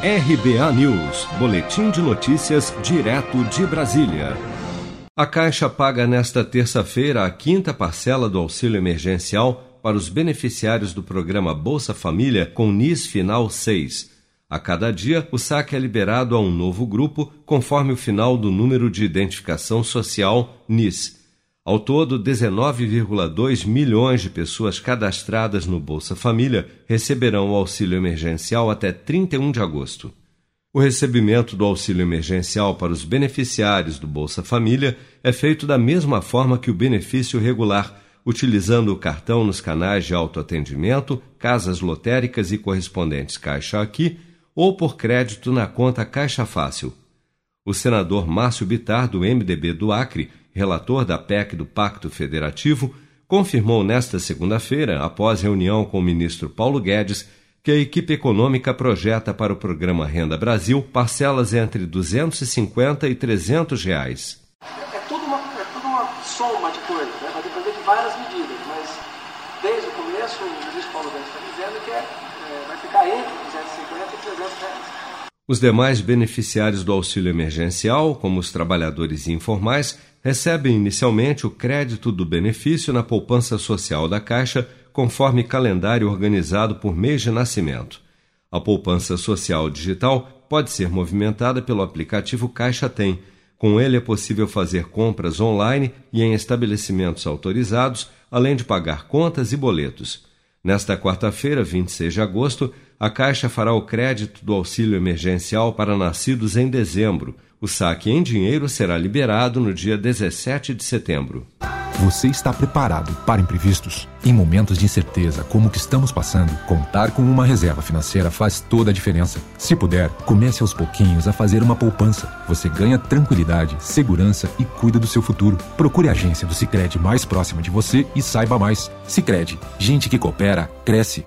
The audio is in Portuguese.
RBA News, Boletim de Notícias, direto de Brasília. A Caixa paga nesta terça-feira a quinta parcela do auxílio emergencial para os beneficiários do programa Bolsa Família com NIS Final 6. A cada dia, o saque é liberado a um novo grupo, conforme o final do número de identificação social NIS. Ao todo, 19,2 milhões de pessoas cadastradas no Bolsa Família receberão o auxílio emergencial até 31 de agosto. O recebimento do auxílio emergencial para os beneficiários do Bolsa Família é feito da mesma forma que o benefício regular, utilizando o cartão nos canais de autoatendimento, casas lotéricas e correspondentes Caixa Aqui ou por crédito na conta Caixa Fácil. O senador Márcio Bitar, do MDB do Acre, relator da PEC do Pacto Federativo, confirmou nesta segunda-feira, após reunião com o ministro Paulo Guedes, que a equipe econômica projeta para o programa Renda Brasil parcelas entre 250 e 300 reais. É tudo uma, é tudo uma soma de coisas, né? vai depender de várias medidas, mas desde o começo o ministro Paulo Guedes está dizendo que é, é, vai ficar entre 250 e 300 reais. Os demais beneficiários do auxílio emergencial, como os trabalhadores informais, recebem inicialmente o crédito do benefício na poupança social da Caixa, conforme calendário organizado por mês de nascimento. A poupança social digital pode ser movimentada pelo aplicativo Caixa Tem. Com ele é possível fazer compras online e em estabelecimentos autorizados, além de pagar contas e boletos. Nesta quarta-feira, 26 de agosto, a Caixa fará o crédito do auxílio emergencial para nascidos em dezembro. O saque em dinheiro será liberado no dia 17 de setembro. Você está preparado para imprevistos? Em momentos de incerteza como o que estamos passando, contar com uma reserva financeira faz toda a diferença. Se puder, comece aos pouquinhos a fazer uma poupança. Você ganha tranquilidade, segurança e cuida do seu futuro. Procure a agência do Sicredi mais próxima de você e saiba mais. Sicredi, gente que coopera cresce.